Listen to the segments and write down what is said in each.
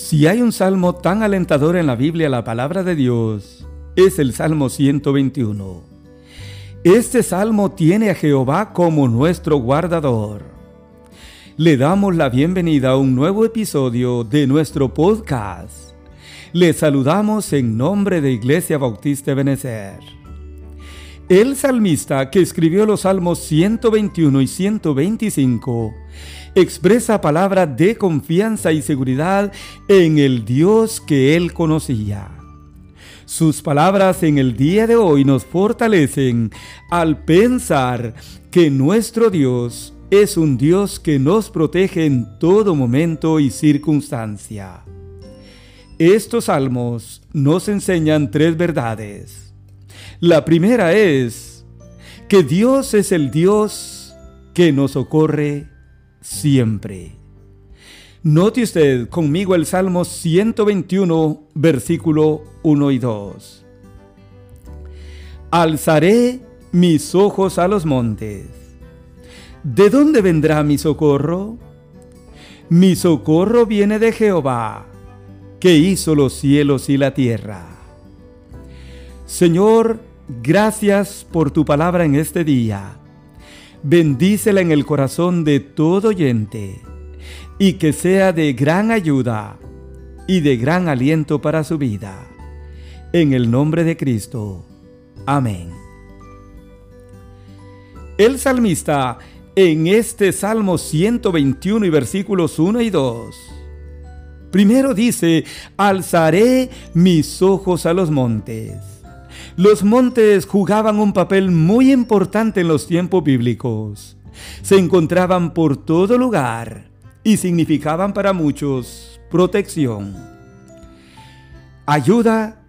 Si hay un salmo tan alentador en la Biblia, la palabra de Dios, es el Salmo 121. Este salmo tiene a Jehová como nuestro guardador. Le damos la bienvenida a un nuevo episodio de nuestro podcast. Le saludamos en nombre de Iglesia Bautista Benecer. El salmista que escribió los salmos 121 y 125 expresa palabras de confianza y seguridad en el Dios que él conocía. Sus palabras en el día de hoy nos fortalecen al pensar que nuestro Dios es un Dios que nos protege en todo momento y circunstancia. Estos salmos nos enseñan tres verdades. La primera es que Dios es el Dios que nos socorre siempre. Note usted conmigo el Salmo 121, versículo 1 y 2. Alzaré mis ojos a los montes. ¿De dónde vendrá mi socorro? Mi socorro viene de Jehová, que hizo los cielos y la tierra. Señor, gracias por tu palabra en este día. Bendícela en el corazón de todo oyente y que sea de gran ayuda y de gran aliento para su vida. En el nombre de Cristo. Amén. El salmista en este Salmo 121 y versículos 1 y 2. Primero dice, alzaré mis ojos a los montes. Los montes jugaban un papel muy importante en los tiempos bíblicos. Se encontraban por todo lugar y significaban para muchos protección, ayuda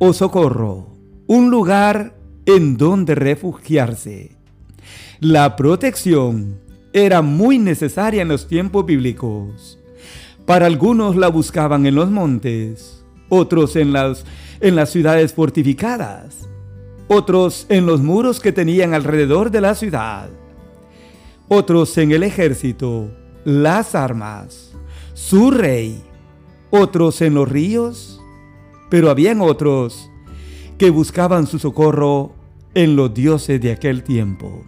o socorro, un lugar en donde refugiarse. La protección era muy necesaria en los tiempos bíblicos. Para algunos la buscaban en los montes, otros en las, en las ciudades fortificadas, otros en los muros que tenían alrededor de la ciudad, otros en el ejército, las armas, su rey, otros en los ríos, pero habían otros que buscaban su socorro en los dioses de aquel tiempo.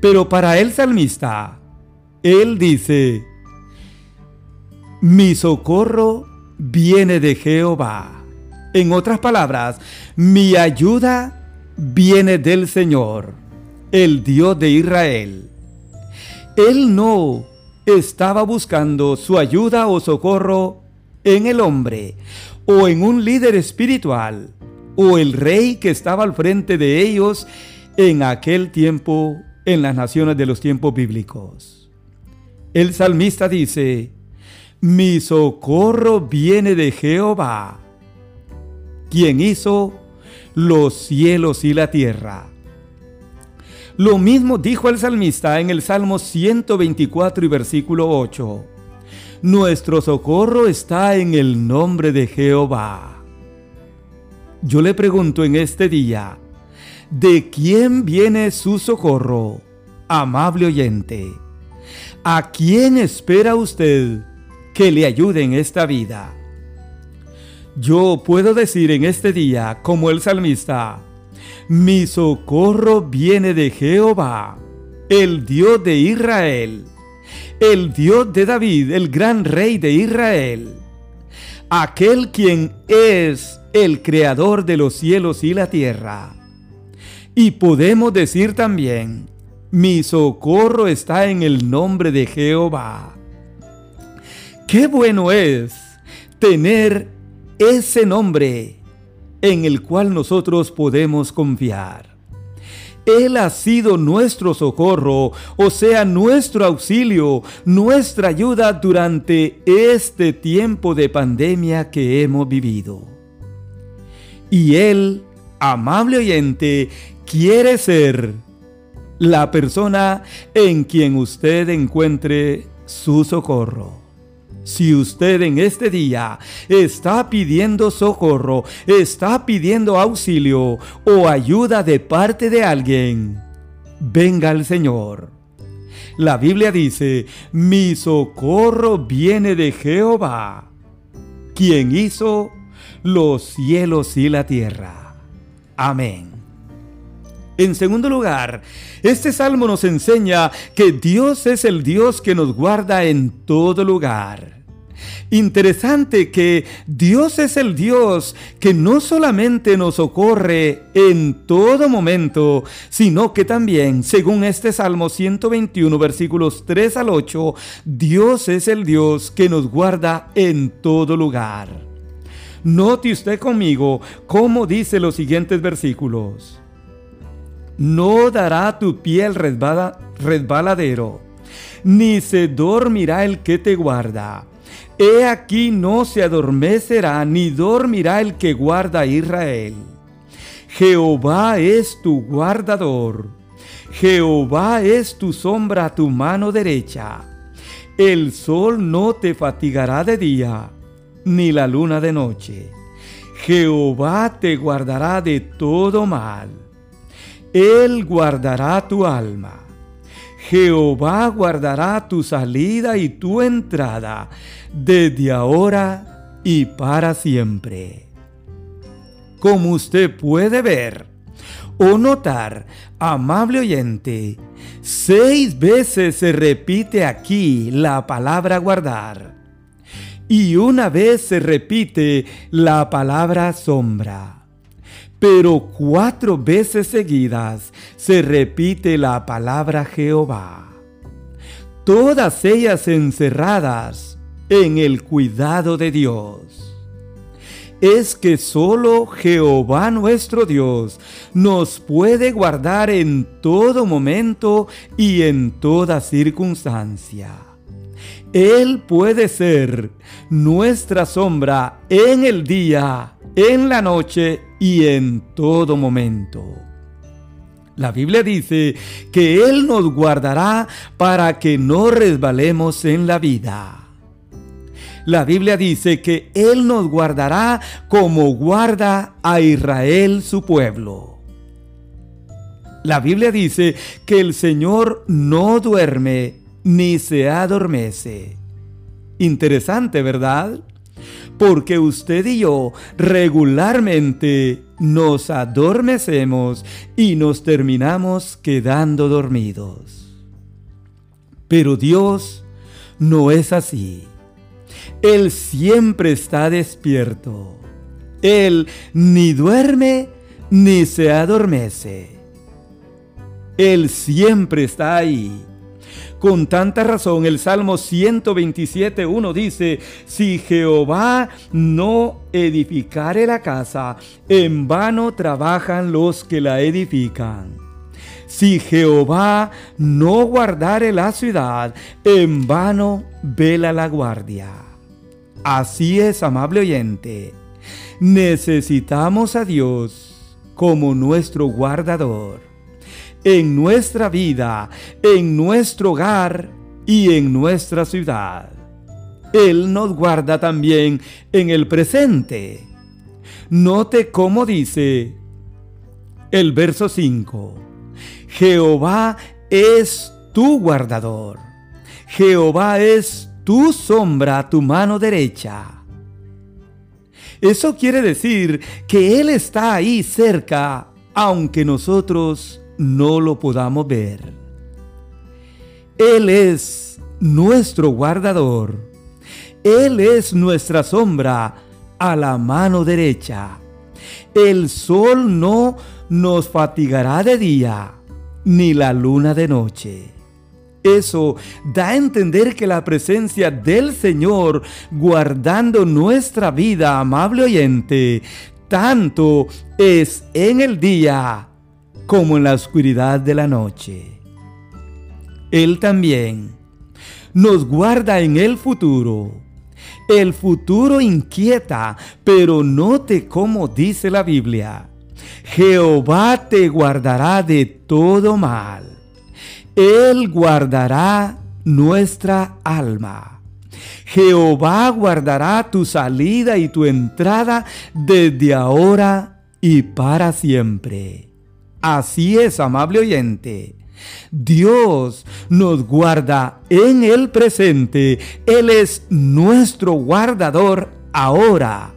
Pero para el salmista, él dice, mi socorro viene de Jehová. En otras palabras, mi ayuda viene del Señor, el Dios de Israel. Él no estaba buscando su ayuda o socorro en el hombre o en un líder espiritual o el rey que estaba al frente de ellos en aquel tiempo en las naciones de los tiempos bíblicos. El salmista dice, mi socorro viene de Jehová, quien hizo los cielos y la tierra. Lo mismo dijo el salmista en el Salmo 124 y versículo 8. Nuestro socorro está en el nombre de Jehová. Yo le pregunto en este día, ¿de quién viene su socorro, amable oyente? ¿A quién espera usted que le ayude en esta vida? Yo puedo decir en este día, como el salmista, mi socorro viene de Jehová, el Dios de Israel, el Dios de David, el gran rey de Israel, aquel quien es el creador de los cielos y la tierra. Y podemos decir también, mi socorro está en el nombre de Jehová. Qué bueno es tener ese nombre en el cual nosotros podemos confiar. Él ha sido nuestro socorro, o sea, nuestro auxilio, nuestra ayuda durante este tiempo de pandemia que hemos vivido. Y Él, amable oyente, quiere ser la persona en quien usted encuentre su socorro. Si usted en este día está pidiendo socorro, está pidiendo auxilio o ayuda de parte de alguien, venga al Señor. La Biblia dice, mi socorro viene de Jehová, quien hizo los cielos y la tierra. Amén. En segundo lugar, este salmo nos enseña que Dios es el Dios que nos guarda en todo lugar. Interesante que Dios es el Dios que no solamente nos socorre en todo momento, sino que también, según este Salmo 121, versículos 3 al 8, Dios es el Dios que nos guarda en todo lugar. Note usted conmigo cómo dice los siguientes versículos. No dará tu piel resbaladero, ni se dormirá el que te guarda. He aquí no se adormecerá ni dormirá el que guarda a Israel. Jehová es tu guardador. Jehová es tu sombra a tu mano derecha. El sol no te fatigará de día, ni la luna de noche. Jehová te guardará de todo mal. Él guardará tu alma. Jehová guardará tu salida y tu entrada desde ahora y para siempre. Como usted puede ver o notar, amable oyente, seis veces se repite aquí la palabra guardar y una vez se repite la palabra sombra pero cuatro veces seguidas se repite la palabra Jehová. Todas ellas encerradas en el cuidado de Dios. Es que solo Jehová nuestro Dios nos puede guardar en todo momento y en toda circunstancia. Él puede ser nuestra sombra en el día, en la noche y en todo momento. La Biblia dice que Él nos guardará para que no resbalemos en la vida. La Biblia dice que Él nos guardará como guarda a Israel su pueblo. La Biblia dice que el Señor no duerme ni se adormece. Interesante, ¿verdad? porque usted y yo regularmente nos adormecemos y nos terminamos quedando dormidos. Pero Dios no es así. Él siempre está despierto. Él ni duerme ni se adormece. Él siempre está ahí con tanta razón, el Salmo 127.1 dice, si Jehová no edificare la casa, en vano trabajan los que la edifican. Si Jehová no guardare la ciudad, en vano vela la guardia. Así es, amable oyente. Necesitamos a Dios como nuestro guardador en nuestra vida, en nuestro hogar y en nuestra ciudad. Él nos guarda también en el presente. Note cómo dice el verso 5. Jehová es tu guardador. Jehová es tu sombra, tu mano derecha. Eso quiere decir que Él está ahí cerca, aunque nosotros no lo podamos ver. Él es nuestro guardador. Él es nuestra sombra a la mano derecha. El sol no nos fatigará de día, ni la luna de noche. Eso da a entender que la presencia del Señor guardando nuestra vida, amable oyente, tanto es en el día como en la oscuridad de la noche. Él también nos guarda en el futuro. El futuro inquieta, pero note cómo dice la Biblia. Jehová te guardará de todo mal. Él guardará nuestra alma. Jehová guardará tu salida y tu entrada desde ahora y para siempre. Así es, amable oyente. Dios nos guarda en el presente. Él es nuestro guardador ahora.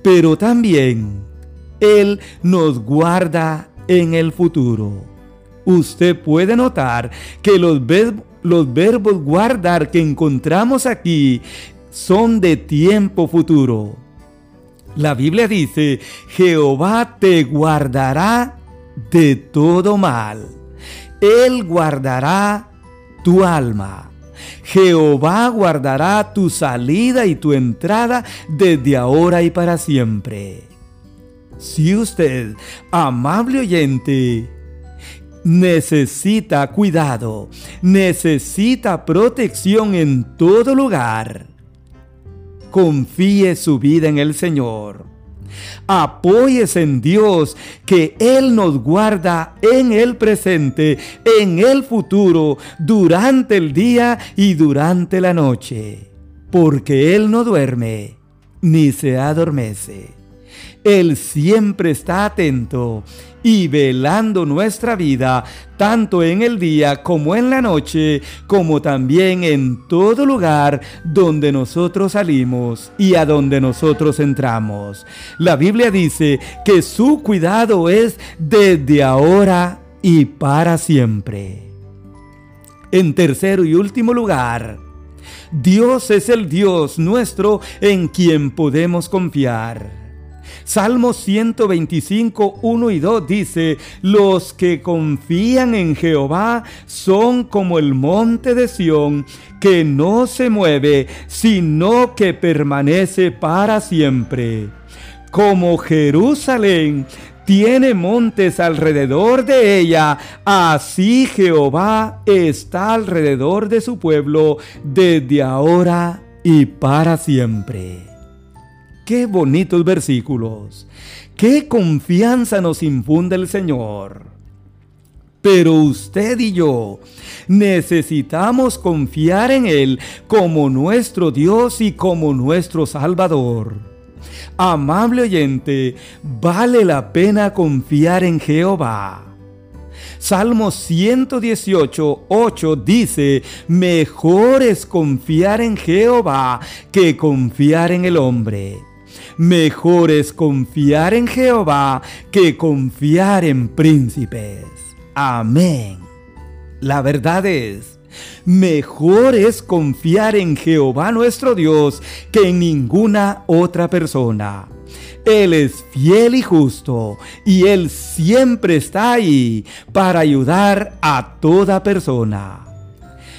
Pero también Él nos guarda en el futuro. Usted puede notar que los, los verbos guardar que encontramos aquí son de tiempo futuro. La Biblia dice, Jehová te guardará de todo mal. Él guardará tu alma. Jehová guardará tu salida y tu entrada desde ahora y para siempre. Si usted, amable oyente, necesita cuidado, necesita protección en todo lugar, confíe su vida en el Señor. Apóyese en Dios, que Él nos guarda en el presente, en el futuro, durante el día y durante la noche. Porque Él no duerme, ni se adormece. Él siempre está atento y velando nuestra vida, tanto en el día como en la noche, como también en todo lugar donde nosotros salimos y a donde nosotros entramos. La Biblia dice que su cuidado es desde ahora y para siempre. En tercero y último lugar, Dios es el Dios nuestro en quien podemos confiar. Salmo 125, 1 y 2 dice, los que confían en Jehová son como el monte de Sión, que no se mueve, sino que permanece para siempre. Como Jerusalén tiene montes alrededor de ella, así Jehová está alrededor de su pueblo desde ahora y para siempre. Qué bonitos versículos. Qué confianza nos infunde el Señor. Pero usted y yo necesitamos confiar en Él como nuestro Dios y como nuestro Salvador. Amable oyente, vale la pena confiar en Jehová. Salmo 118, 8 dice, mejor es confiar en Jehová que confiar en el hombre. Mejor es confiar en Jehová que confiar en príncipes. Amén. La verdad es, mejor es confiar en Jehová nuestro Dios que en ninguna otra persona. Él es fiel y justo y Él siempre está ahí para ayudar a toda persona.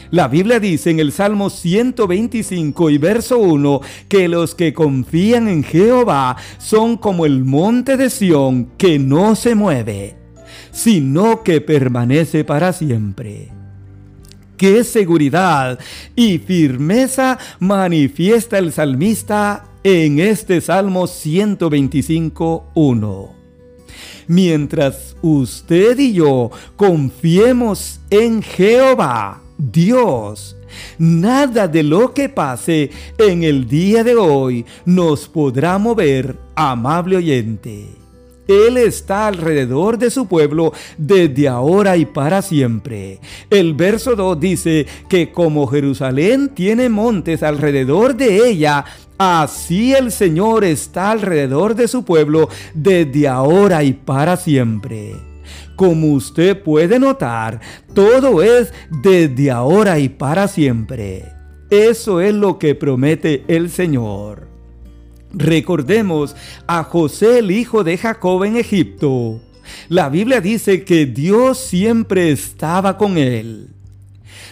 La Biblia dice en el Salmo 125 y verso 1 que los que confían en Jehová son como el monte de Sión que no se mueve, sino que permanece para siempre. Qué seguridad y firmeza manifiesta el salmista en este Salmo 125.1. Mientras usted y yo confiemos en Jehová, Dios. Nada de lo que pase en el día de hoy nos podrá mover, amable oyente. Él está alrededor de su pueblo desde ahora y para siempre. El verso 2 dice que como Jerusalén tiene montes alrededor de ella, así el Señor está alrededor de su pueblo desde ahora y para siempre. Como usted puede notar, todo es desde ahora y para siempre. Eso es lo que promete el Señor. Recordemos a José el hijo de Jacob en Egipto. La Biblia dice que Dios siempre estaba con él.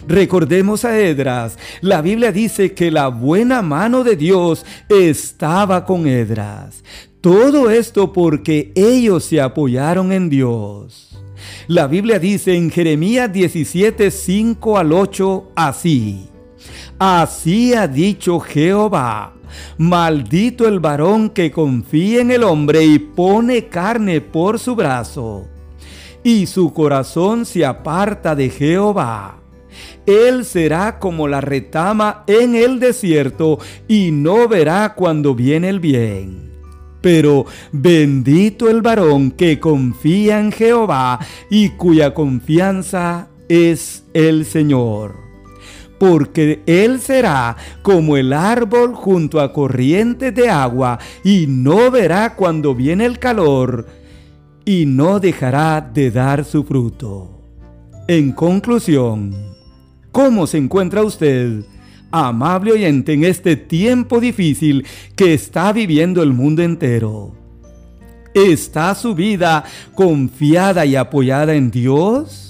Recordemos a Edras. La Biblia dice que la buena mano de Dios estaba con Edras. Todo esto porque ellos se apoyaron en Dios. La Biblia dice en Jeremías 17, 5 al 8 así. Así ha dicho Jehová, maldito el varón que confía en el hombre y pone carne por su brazo, y su corazón se aparta de Jehová. Él será como la retama en el desierto y no verá cuando viene el bien. Pero bendito el varón que confía en Jehová y cuya confianza es el Señor porque Él será como el árbol junto a corrientes de agua, y no verá cuando viene el calor, y no dejará de dar su fruto. En conclusión, ¿cómo se encuentra usted, amable oyente, en este tiempo difícil que está viviendo el mundo entero? ¿Está su vida confiada y apoyada en Dios?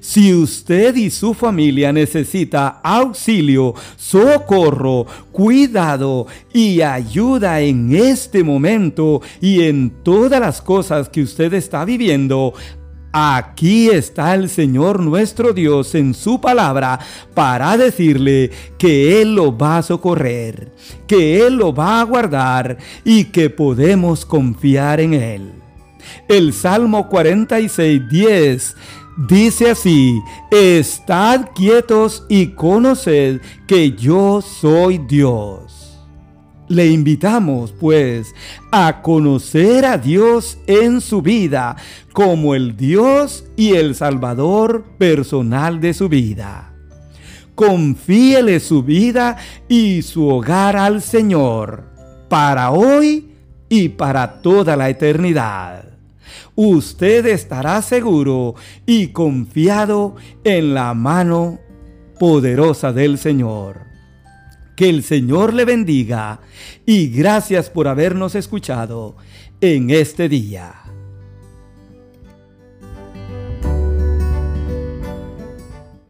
Si usted y su familia necesita auxilio, socorro, cuidado y ayuda en este momento y en todas las cosas que usted está viviendo, Aquí está el Señor nuestro Dios en su palabra para decirle que Él lo va a socorrer, que Él lo va a guardar y que podemos confiar en Él. El Salmo 46, 10 dice así, Estad quietos y conoced que yo soy Dios. Le invitamos, pues, a conocer a Dios en su vida como el Dios y el Salvador personal de su vida. Confíele su vida y su hogar al Señor, para hoy y para toda la eternidad. Usted estará seguro y confiado en la mano poderosa del Señor. Que el Señor le bendiga y gracias por habernos escuchado en este día.